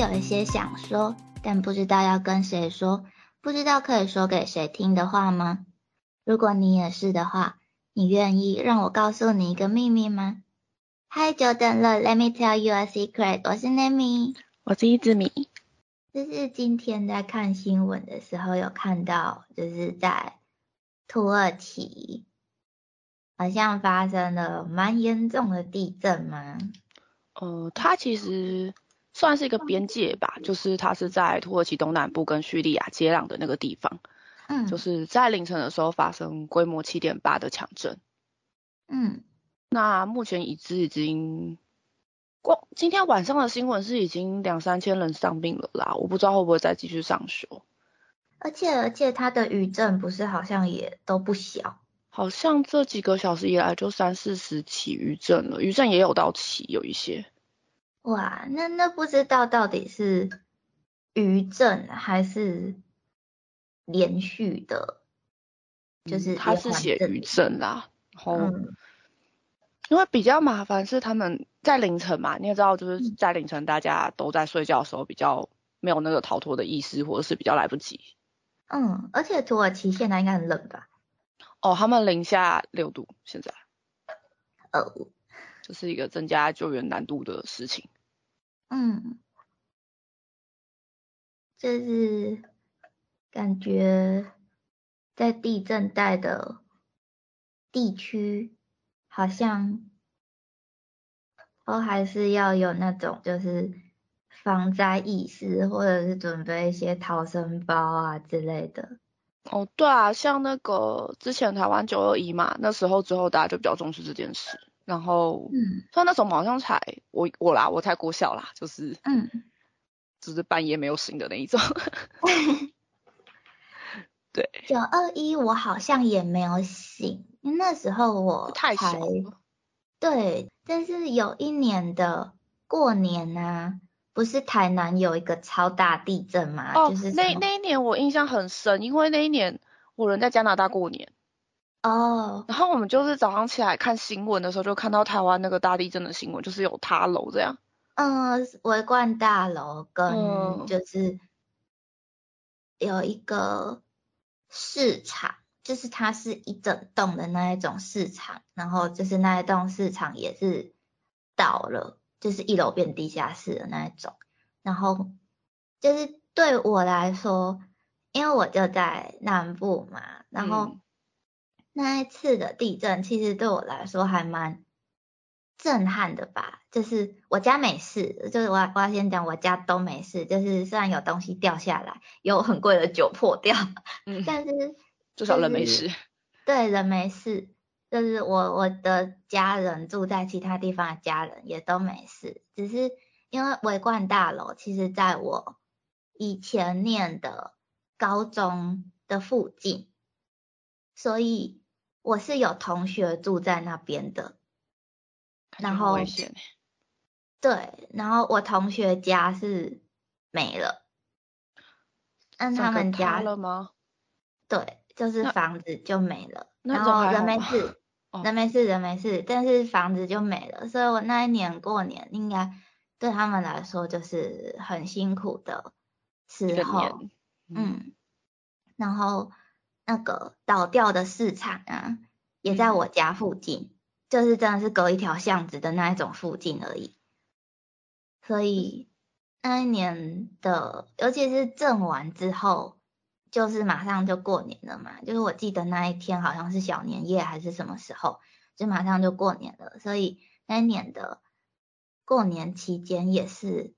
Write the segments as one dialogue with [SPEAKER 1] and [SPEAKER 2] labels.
[SPEAKER 1] 有一些想说，但不知道要跟谁说，不知道可以说给谁听的话吗？如果你也是的话，你愿意让我告诉你一个秘密吗？嗨，久等了，Let me tell you a secret。我是 Nami，
[SPEAKER 2] 我是一只米。
[SPEAKER 1] 就是今天在看新闻的时候有看到，就是在土耳其好像发生了蛮严重的地震吗？
[SPEAKER 2] 呃，它其实算是一个边界吧，就是它是在土耳其东南部跟叙利亚接壤的那个地方。
[SPEAKER 1] 嗯，
[SPEAKER 2] 就是在凌晨的时候发生规模七点八的强震。
[SPEAKER 1] 嗯。
[SPEAKER 2] 那目前已知已经，光今天晚上的新闻是已经两三千人丧命了啦，我不知道会不会再继续上修。
[SPEAKER 1] 而且而且它的余震不是好像也都不小，
[SPEAKER 2] 好像这几个小时以来就三四十起余震了，余震也有到七有一些。
[SPEAKER 1] 哇，那那不知道到底是余震还是连续的，就是
[SPEAKER 2] 他是写余震啦，然后。因为比较麻烦是他们在凌晨嘛，你也知道，就是在凌晨大家都在睡觉的时候，比较没有那个逃脱的意识，或者是比较来不及。
[SPEAKER 1] 嗯，而且土耳其现在应该很冷吧？
[SPEAKER 2] 哦，他们零下六度现在。
[SPEAKER 1] 哦。
[SPEAKER 2] 这是一个增加救援难度的事情。
[SPEAKER 1] 嗯。就是感觉在地震带的地区。好像都还是要有那种就是防灾意识，或者是准备一些逃生包啊之类的。
[SPEAKER 2] 哦，对啊，像那个之前台湾九二一嘛，那时候之后大家就比较重视这件事。然后，嗯，像那时候好像才我我啦，我才国小啦，就是，
[SPEAKER 1] 嗯，
[SPEAKER 2] 就是半夜没有醒的那一种。对。
[SPEAKER 1] 九二一我好像也没有醒。因为那时候我
[SPEAKER 2] 太小
[SPEAKER 1] 对，但是有一年的过年呢，不是台南有一个超大地震嘛？
[SPEAKER 2] 哦，
[SPEAKER 1] 就是
[SPEAKER 2] 那那一年我印象很深，因为那一年我人在加拿大过年。
[SPEAKER 1] 哦。
[SPEAKER 2] 然后我们就是早上起来看新闻的时候，就看到台湾那个大地震的新闻，就是有塌楼这样。
[SPEAKER 1] 嗯，围观大楼跟就是有一个市场。就是它是一整栋的那一种市场，然后就是那一栋市场也是倒了，就是一楼变地下室的那一种。然后就是对我来说，因为我就在南部嘛，然后那一次的地震其实对我来说还蛮震撼的吧。就是我家没事，就是我我要先讲我家都没事，就是虽然有东西掉下来，有很贵的酒破掉，嗯但是。
[SPEAKER 2] 至少人没事，
[SPEAKER 1] 对人没事，就是我我的家人住在其他地方的家人也都没事，只是因为围观大楼，其实在我以前念的高中的附近，所以我是有同学住在那边的，然后对，然后我同学家是没了，那他们家
[SPEAKER 2] 了吗？
[SPEAKER 1] 对。就是房子就没了，然后人没事，人没事，人没事，但是房子就没了，所以我那一年过年应该对他们来说就是很辛苦的时候，嗯，然后那个倒掉的市场啊，也在我家附近，就是真的是隔一条巷子的那一种附近而已，所以那一年的，尤其是震完之后。就是马上就过年了嘛，就是我记得那一天好像是小年夜还是什么时候，就马上就过年了，所以那一年的过年期间也是，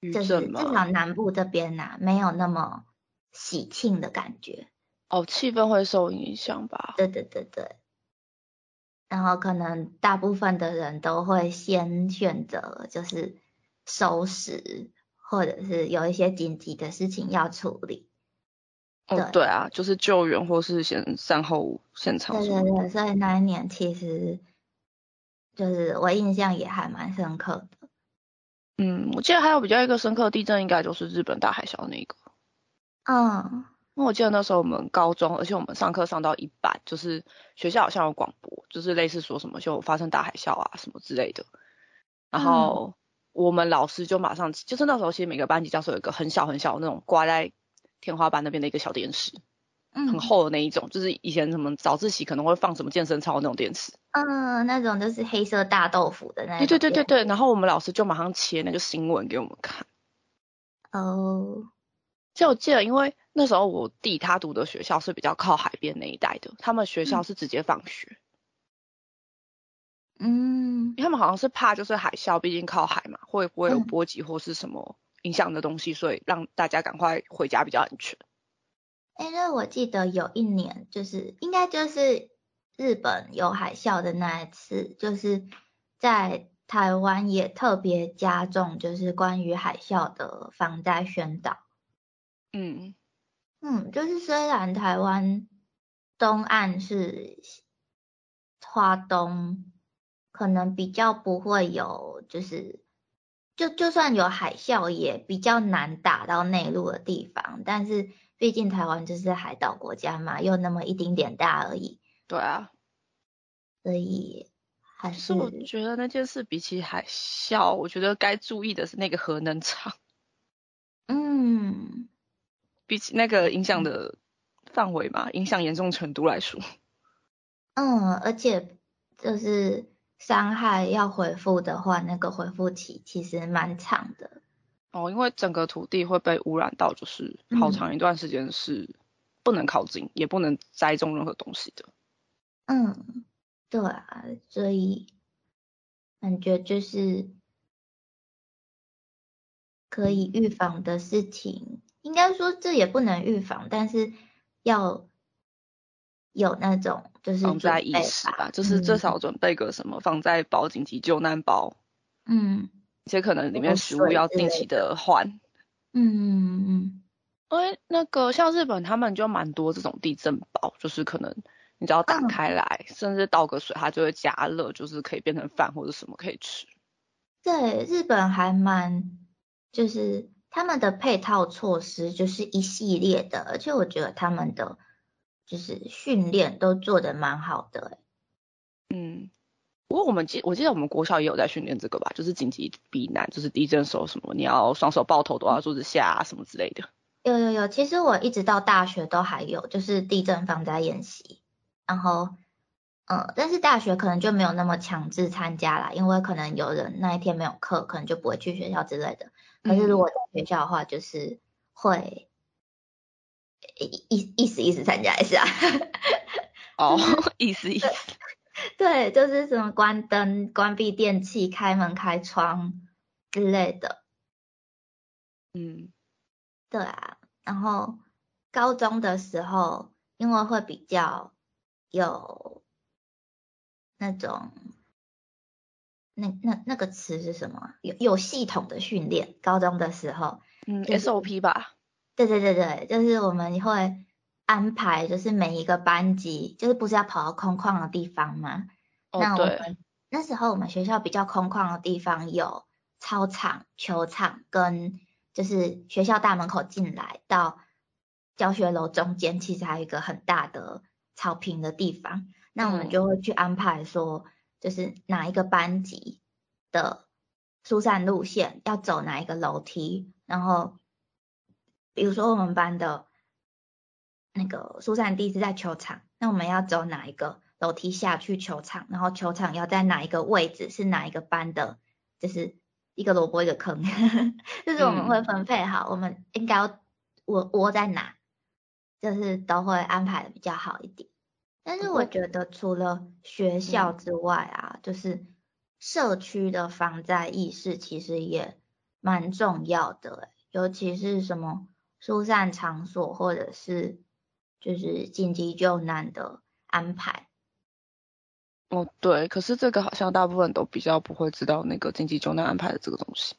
[SPEAKER 1] 就是至少南部这边呐没有那么喜庆的感觉。
[SPEAKER 2] 哦，气氛会受影响吧？
[SPEAKER 1] 对对对对。然后可能大部分的人都会先选择就是收拾，或者是有一些紧急的事情要处理。
[SPEAKER 2] 哦，对啊，就是救援或是先善后现场。
[SPEAKER 1] 对对对，所以那一年其实就是我印象也还蛮深刻的。
[SPEAKER 2] 嗯，我记得还有比较一个深刻的地震，应该就是日本大海啸那个。
[SPEAKER 1] 嗯。
[SPEAKER 2] 因为我记得那时候我们高中，而且我们上课上到一半，就是学校好像有广播，就是类似说什么就发生大海啸啊什么之类的。然后我们老师就马上，就是那时候其实每个班级教室有一个很小很小那种挂在天花板那边的一个小电视，嗯，很厚的那一种，就是以前什么早自习可能会放什么健身操那种电视，
[SPEAKER 1] 嗯，那种就是黑色大豆腐的那
[SPEAKER 2] 种。对对对对对，然后我们老师就马上切那个新闻给我们看。
[SPEAKER 1] 哦，
[SPEAKER 2] 就我记得，因为那时候我弟他读的学校是比较靠海边那一带的，他们学校是直接放学。
[SPEAKER 1] 嗯，
[SPEAKER 2] 他们好像是怕就是海啸，毕竟靠海嘛，会不会有波及或是什么影响的东西，所以让大家赶快回家比较安全。
[SPEAKER 1] 哎，那我记得有一年，就是应该就是日本有海啸的那一次，就是在台湾也特别加重，就是关于海啸的防灾宣导。
[SPEAKER 2] 嗯
[SPEAKER 1] 嗯，就是虽然台湾东岸是花东。可能比较不会有，就是就就算有海啸，也比较难打到内陆的地方。但是毕竟台湾就是海岛国家嘛，又那么一丁点大而已。
[SPEAKER 2] 对啊，
[SPEAKER 1] 所以还是
[SPEAKER 2] 我觉得那件事比起海啸，我觉得该注意的是那个核能厂。
[SPEAKER 1] 嗯，
[SPEAKER 2] 比起那个影响的范围嘛，影响严重程度来说。
[SPEAKER 1] 嗯，而且就是。伤害要恢复的话，那个恢复期其实蛮长的。
[SPEAKER 2] 哦，因为整个土地会被污染到，就是好长一段时间是不能靠近，也不能栽种任何东西的。
[SPEAKER 1] 嗯，对啊，所以感觉就是可以预防的事情，应该说这也不能预防，但是要。有那种就是
[SPEAKER 2] 防灾意识吧，就是至少准备个什么防灾包、紧急救难包，
[SPEAKER 1] 嗯，
[SPEAKER 2] 而且可能里面食物要定期的。换，
[SPEAKER 1] 嗯嗯嗯，
[SPEAKER 2] 因为那个像日本他们就蛮多这种地震包，就是可能你只要打开来，甚至倒个水，它就会加热，就是可以变成饭或者什么可以吃。
[SPEAKER 1] 对，日本还蛮就是他们的配套措施就是一系列的，而且我觉得他们的。就是训练都做的蛮好的，
[SPEAKER 2] 嗯，不过我们记我记得我们国校也有在训练这个吧，就是紧急避难，就是地震时候什么你要双手抱头躲到桌子下什么之类的。
[SPEAKER 1] 有有有，其实我一直到大学都还有，就是地震防灾演习，然后嗯，但是大学可能就没有那么强制参加啦，因为可能有人那一天没有课，可能就不会去学校之类的。可是如果在学校的话，就是会。意意意思意思参加一下，
[SPEAKER 2] 哦，意思意思，
[SPEAKER 1] 对，就是什么关灯、关闭电器、开门、开窗之类的，
[SPEAKER 2] 嗯，
[SPEAKER 1] 对啊，然后高中的时候，因为会比较有那种，那那那个词是什么？有有系统的训练，高中的时候，
[SPEAKER 2] 嗯，SOP 吧。
[SPEAKER 1] 对对对对，就是我们会安排，就是每一个班级，就是不是要跑到空旷的地方吗？
[SPEAKER 2] 那我们
[SPEAKER 1] 那时候我们学校比较空旷的地方有操场、球场跟就是学校大门口进来到教学楼中间，其实还有一个很大的草坪的地方。那我们就会去安排说，就是哪一个班级的疏散路线要走哪一个楼梯，然后。比如说我们班的那个疏散地是在球场，那我们要走哪一个楼梯下去球场？然后球场要在哪一个位置？是哪一个班的？就是一个萝卜一个坑，就是我们会分配好，我们应该要窝窝在哪，就是都会安排的比较好一点。但是我觉得除了学校之外啊，就是社区的防灾意识其实也蛮重要的，尤其是什么。疏散场所或者是就是紧急救难的安排。
[SPEAKER 2] 哦，对，可是这个好像大部分都比较不会知道那个紧急救难安排的这个东西。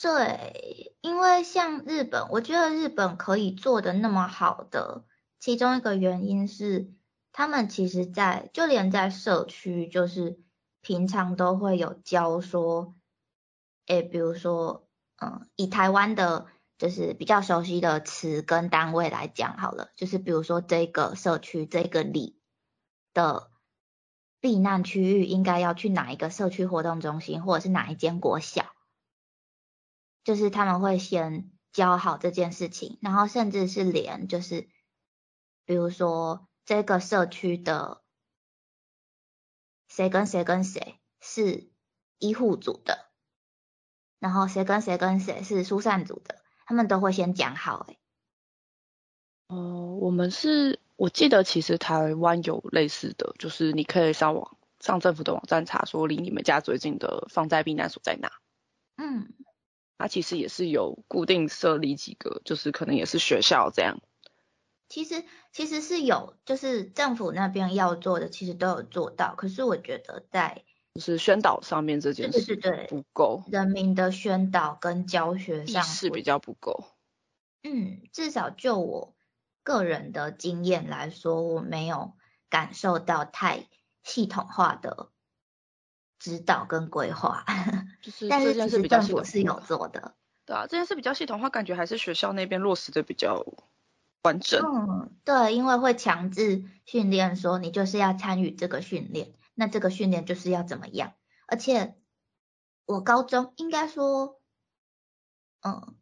[SPEAKER 1] 对，因为像日本，我觉得日本可以做的那么好的，其中一个原因是他们其实在就连在社区，就是平常都会有教说，诶，比如说，嗯，以台湾的。就是比较熟悉的词跟单位来讲好了，就是比如说这个社区这个里的避难区域应该要去哪一个社区活动中心，或者是哪一间国小，就是他们会先教好这件事情，然后甚至是连就是，比如说这个社区的谁跟谁跟谁是医护组的，然后谁跟谁跟谁是疏散组的，他们都会先讲好。哎，
[SPEAKER 2] 哦，我们是，我记得其实台湾有类似的，就是你可以上网上政府的网站查，说离你们家最近的放在避难所在哪。
[SPEAKER 1] 嗯。
[SPEAKER 2] 它其实也是有固定设立几个，就是可能也是学校这样。
[SPEAKER 1] 其实其实是有，就是政府那边要做的，其实都有做到。可是我觉得在
[SPEAKER 2] 就是宣导上面这件事不够，
[SPEAKER 1] 人民的宣导跟教学上
[SPEAKER 2] 是比较不够。
[SPEAKER 1] 嗯，至少就我个人的经验来说，我没有感受到太系统化的。指导跟规划，
[SPEAKER 2] 就是但是其实
[SPEAKER 1] 政府是有做的。
[SPEAKER 2] 对啊，这件事比较系统化，感觉还是学校那边落实的比较完整。
[SPEAKER 1] 嗯，对，因为会强制训练说你就是要参与这个训练，那这个训练就是要怎么样？而且我高中应该说，嗯。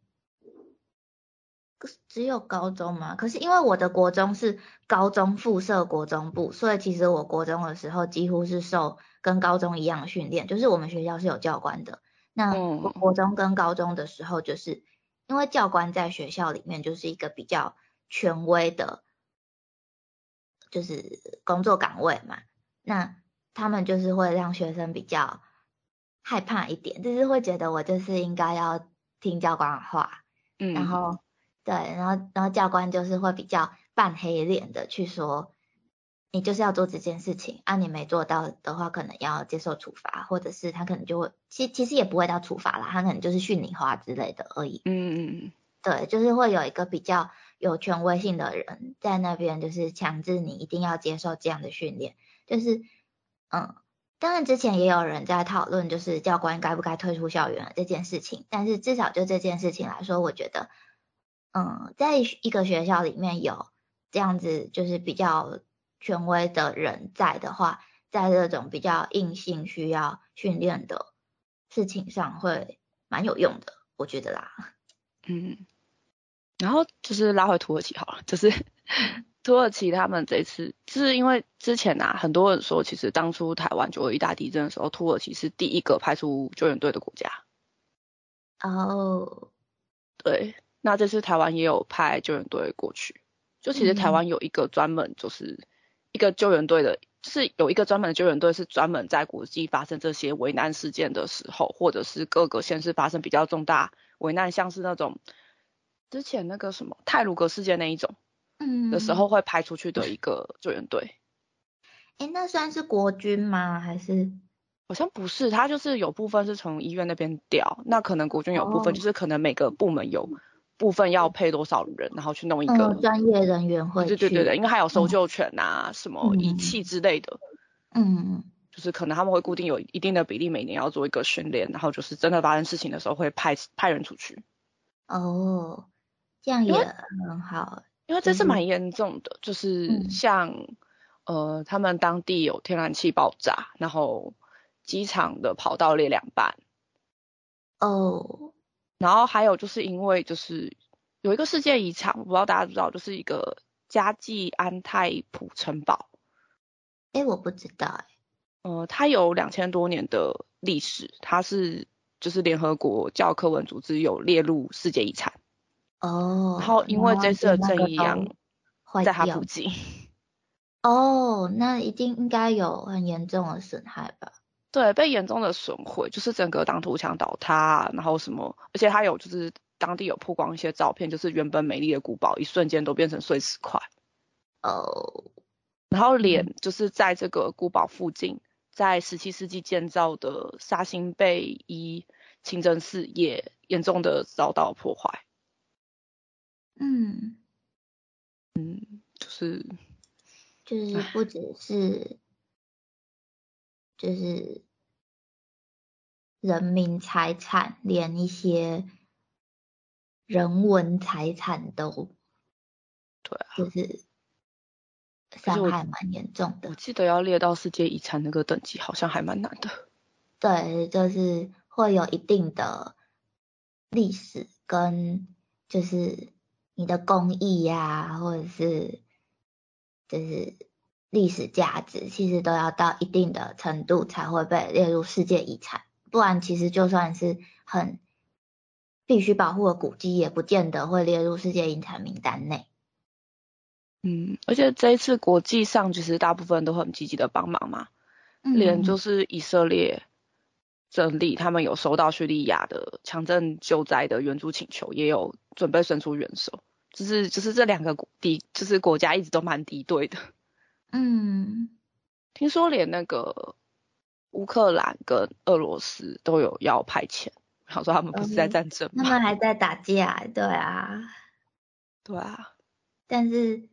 [SPEAKER 1] 只有高中嘛？可是因为我的国中是高中附设国中部，所以其实我国中的时候几乎是受跟高中一样的训练，就是我们学校是有教官的。那我国中跟高中的时候，就是因为教官在学校里面就是一个比较权威的，就是工作岗位嘛，那他们就是会让学生比较害怕一点，就是会觉得我就是应该要听教官的话，嗯，然后。对，然后然后教官就是会比较扮黑脸的去说，你就是要做这件事情啊，你没做到的话，可能要接受处罚，或者是他可能就会，其其实也不会到处罚啦，他可能就是训你话之类的而已。
[SPEAKER 2] 嗯嗯嗯。
[SPEAKER 1] 对，就是会有一个比较有权威性的人在那边，就是强制你一定要接受这样的训练。就是，嗯，当然之前也有人在讨论，就是教官该不该退出校园这件事情，但是至少就这件事情来说，我觉得。嗯，在一个学校里面有这样子就是比较权威的人在的话，在这种比较硬性需要训练的事情上会蛮有用的，我觉得啦。
[SPEAKER 2] 嗯，然后就是拉回土耳其好了，就是 土耳其他们这次就是因为之前啊，很多人说其实当初台湾九二一大地震的时候，土耳其是第一个派出救援队的国家。
[SPEAKER 1] 哦，
[SPEAKER 2] 对。那这次台湾也有派救援队过去，就其实台湾有一个专门就是一个救援队的，是有一个专门的救援队是专门在国际发生这些危难事件的时候，或者是各个县市发生比较重大危难，像是那种之前那个什么泰鲁格事件那一种，
[SPEAKER 1] 嗯
[SPEAKER 2] 的时候会派出去的一个救援队。
[SPEAKER 1] 哎，那算是国军吗？还是？
[SPEAKER 2] 好像不是，他就是有部分是从医院那边调，那可能国军有部分就是可能每个部门有。部分要配多少人，然后去弄一个
[SPEAKER 1] 专业人员会
[SPEAKER 2] 对对对对，因为还有搜救犬啊，什么仪器之类的，
[SPEAKER 1] 嗯，
[SPEAKER 2] 就是可能他们会固定有一定的比例，每年要做一个训练，然后就是真的发生事情的时候会派派人出去。
[SPEAKER 1] 哦，这样也很好，
[SPEAKER 2] 因为这是蛮严重的，就是像呃，他们当地有天然气爆炸，然后机场的跑道裂两半。
[SPEAKER 1] 哦。
[SPEAKER 2] 然后还有就是因为就是有一个世界遗产，我不知道大家知不知道，就是一个加济安泰普城堡。
[SPEAKER 1] 哎，我不知道哎。
[SPEAKER 2] 呃，它有两千多年的历史，它是就是联合国教科文组织有列入世界遗产。
[SPEAKER 1] 哦。
[SPEAKER 2] 然后因为这次的正义阳在它附近。
[SPEAKER 1] 哦，那一定应该有很严重的损害吧？
[SPEAKER 2] 对，被严重的损毁，就是整个挡土墙倒塌，然后什么，而且它有就是当地有曝光一些照片，就是原本美丽的古堡，一瞬间都变成碎石块。
[SPEAKER 1] 哦。
[SPEAKER 2] 然后脸就是在这个古堡附近，在十七世纪建造的沙辛贝伊清真寺也严重的遭到破坏。
[SPEAKER 1] 嗯。
[SPEAKER 2] 嗯，就是。
[SPEAKER 1] 就是不只是。就是人民财产，连一些人文财产都，
[SPEAKER 2] 对啊，
[SPEAKER 1] 就是伤害蛮严重的。
[SPEAKER 2] 我记得要列到世界遗产那个等级，好像还蛮难的。
[SPEAKER 1] 对，就是会有一定的历史跟就是你的工艺呀，或者是就是历史价值，其实都要到一定的程度才会被列入世界遗产，不然其实就算是很必须保护的古迹，也不见得会列入世界遗产名单内。
[SPEAKER 2] 嗯，而且这一次国际上其实大部分都很积极的帮忙嘛，连就是以色列。整理，他们有收到叙利亚的强震救灾的援助请求，也有准备伸出援手，就是就是这两个敌，就是国家一直都蛮敌对的。
[SPEAKER 1] 嗯，
[SPEAKER 2] 听说连那个乌克兰跟俄罗斯都有要派遣，想说他们不是在战争吗？
[SPEAKER 1] 他们还在打架，对啊，
[SPEAKER 2] 对啊。
[SPEAKER 1] 但是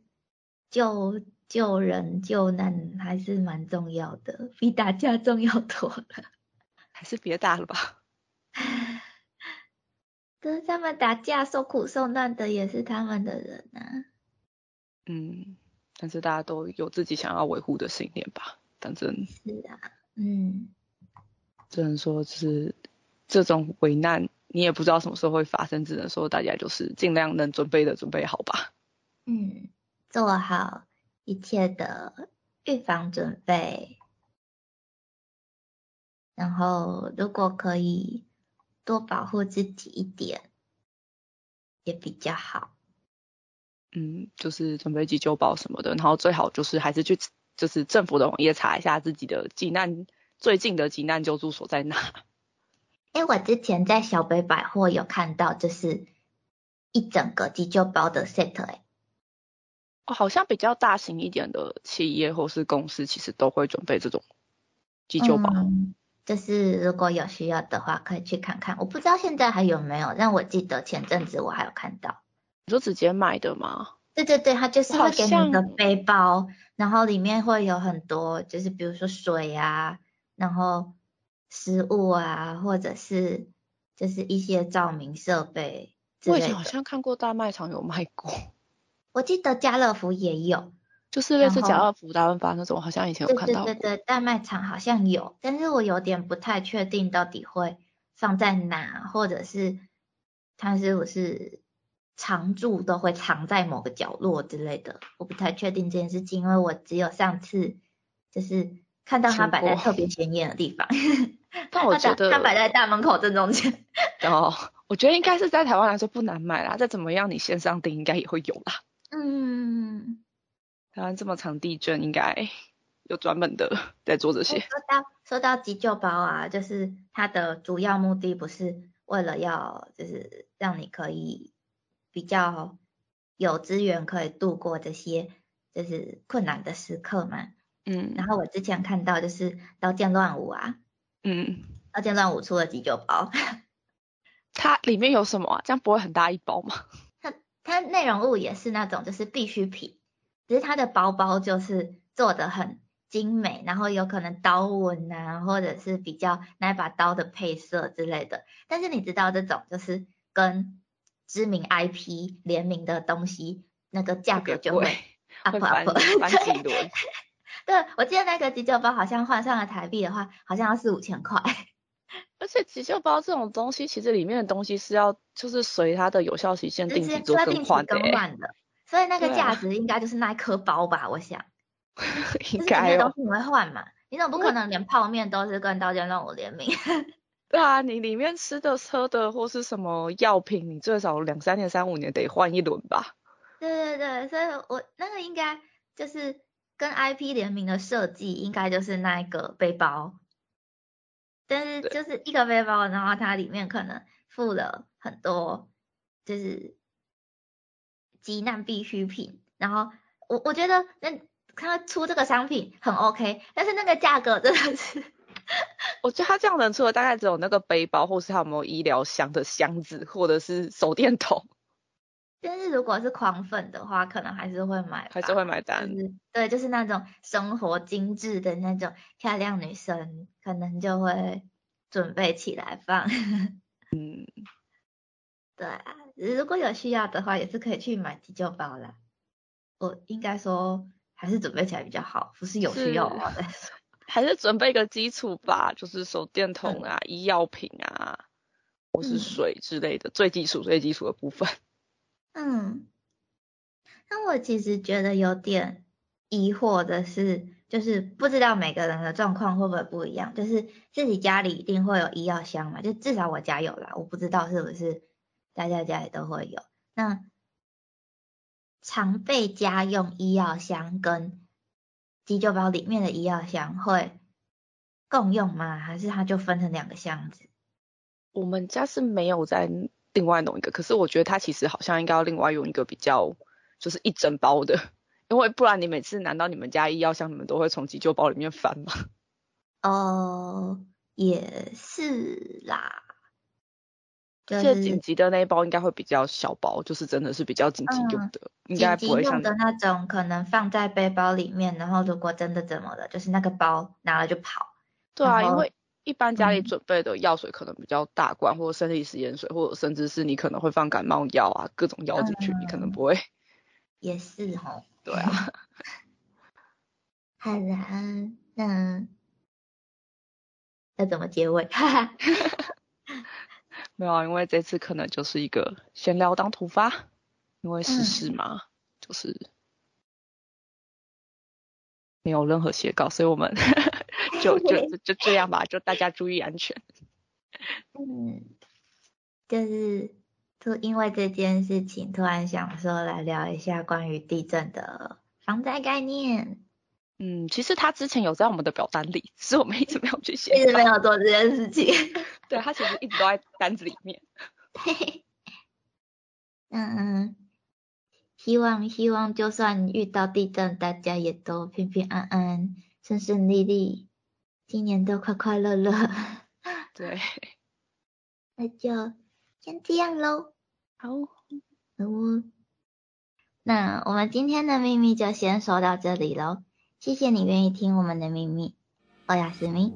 [SPEAKER 1] 救救人救难还是蛮重要的，比打架重要多了。
[SPEAKER 2] 还是别打了吧。
[SPEAKER 1] 可是他们打架受苦受难的也是他们的人啊。
[SPEAKER 2] 嗯，但是大家都有自己想要维护的信念吧。反正。
[SPEAKER 1] 是啊，嗯。
[SPEAKER 2] 只能说是这种危难，你也不知道什么时候会发生，只能说大家就是尽量能准备的准备好吧。
[SPEAKER 1] 嗯，做好一切的预防准备。然后，如果可以多保护自己一点，也比较好。
[SPEAKER 2] 嗯，就是准备急救包什么的，然后最好就是还是去，就是政府的网页查一下自己的急难最近的急难救助所在哪。
[SPEAKER 1] 哎，我之前在小北百货有看到，就是一整个急救包的 set 哎。
[SPEAKER 2] 哦，好像比较大型一点的企业或是公司，其实都会准备这种急救包。
[SPEAKER 1] 就是如果有需要的话，可以去看看。我不知道现在还有没有，但我记得前阵子我还有看到。
[SPEAKER 2] 你说直接买的吗？
[SPEAKER 1] 对对对，它就是会给你一个背包，然后里面会有很多，就是比如说水啊，然后食物啊，或者是就是一些照明设备
[SPEAKER 2] 我以前好像看过大卖场有卖过。
[SPEAKER 1] 我记得家乐福也有。
[SPEAKER 2] 就是类似家乐福、大润发那种，好像以前有看到。
[SPEAKER 1] 对对对，大卖场好像有，但是我有点不太确定到底会放在哪，或者是它是不是常驻都会藏在某个角落之类的，我不太确定这件事情，因为我只有上次就是看到它摆在特别显眼的地方。
[SPEAKER 2] 但我觉得
[SPEAKER 1] 它摆在大门口正中间。
[SPEAKER 2] 哦，我觉得应该是在台湾来说不难买啦，再怎么样你线上订应该也会有啦。
[SPEAKER 1] 嗯。
[SPEAKER 2] 台湾这么长地震，应该有专门的在做这些。
[SPEAKER 1] 说到说到急救包啊，就是它的主要目的不是为了要，就是让你可以比较有资源可以度过这些就是困难的时刻嘛。
[SPEAKER 2] 嗯。
[SPEAKER 1] 然后我之前看到就是刀剑乱舞啊。
[SPEAKER 2] 嗯。
[SPEAKER 1] 刀剑乱舞出了急救包。
[SPEAKER 2] 它里面有什么啊？这样不会很大一包吗？
[SPEAKER 1] 它它内容物也是那种就是必需品。只是它的包包就是做的很精美，然后有可能刀纹啊，或者是比较那把刀的配色之类的。但是你知道这种就是跟知名 IP 联名的东西，那个价格就会 up up。对，我记得那个急救包好像换上了台币的话，好像要四五千块。
[SPEAKER 2] 而且急救包这种东西，其实里面的东西是要就是随它的有效期限定期做更换的。
[SPEAKER 1] 所以那个价值应该就是那一颗包吧，我想。
[SPEAKER 2] 应该
[SPEAKER 1] 哦。东西你会换嘛？你总不可能连泡面都是跟刀剑乱舞联名。
[SPEAKER 2] 对啊，你里面吃的、喝的或是什么药品，你最少两三年、三五年得换一轮吧？
[SPEAKER 1] 对对对，所以我那个应该就是跟 IP 联名的设计，应该就是那一个背包。但是就是一个背包，然后它里面可能附了很多，就是。急难必需品，然后我我觉得那他出这个商品很 OK，但是那个价格真的是，
[SPEAKER 2] 我觉得他这样能出的大概只有那个背包，或是他有没有医疗箱的箱子，或者是手电筒。
[SPEAKER 1] 但是如果是狂粉的话，可能还是会买，
[SPEAKER 2] 还是会买单。
[SPEAKER 1] 对，就是那种生活精致的那种漂亮女生，可能就会准备起来放。
[SPEAKER 2] 嗯，
[SPEAKER 1] 对啊。如果有需要的话，也是可以去买急救包啦。我应该说还是准备起来比较好，不是有需要的话再说。
[SPEAKER 2] 还是准备个基础吧，就是手电筒啊、医药品啊，或是水之类的最基础最基础的部分。
[SPEAKER 1] 嗯，那我其实觉得有点疑惑的是，就是不知道每个人的状况会不会不一样，就是自己家里一定会有医药箱嘛，就至少我家有啦，我不知道是不是大家家里都会有。那常备家用医药箱跟急救包里面的医药箱会共用吗？还是它就分成两个箱子？
[SPEAKER 2] 我们家是没有在另外弄一个，可是我觉得它其实好像应该要另外用一个比较，就是一整包的，因为不然你每次难道你们家医药箱你们都会从急救包里面翻吗？
[SPEAKER 1] 哦，也是啦。
[SPEAKER 2] 最紧急的那一包应该会比较小包，就是真的是比较紧急用的，应该不会
[SPEAKER 1] 像的那种，可能放在背包里面，然后如果真的怎么了，就是那个包拿了就跑。
[SPEAKER 2] 对啊，因为一般家里准备的药水可能比较大罐，或者生理食盐水，或者甚至是你可能会放感冒药啊，各种药进去，你可能不会。
[SPEAKER 1] 也是哈。
[SPEAKER 2] 对啊。
[SPEAKER 1] 好啦，那要怎么结尾？
[SPEAKER 2] 没有啊，因为这次可能就是一个闲聊当突发，因为时事嘛，就是没有任何写稿，所以我们 就就就这样吧，就大家注意安全。
[SPEAKER 1] 嗯，就是突因为这件事情，突然想说来聊一下关于地震的防灾概念。
[SPEAKER 2] 嗯，其实他之前有在我们的表单里，只是我们一直没有去写，
[SPEAKER 1] 一直没有做这件事情。
[SPEAKER 2] 对他其实一直都在单子里面。
[SPEAKER 1] 嗯 嗯，希望希望就算遇到地震，大家也都平平安安、顺顺利利，今年都快快乐乐。
[SPEAKER 2] 对，
[SPEAKER 1] 那就先这样喽。
[SPEAKER 2] 好，
[SPEAKER 1] 哦。那我们今天的秘密就先说到这里喽。谢谢你愿意听我们的秘密，欧雅思明。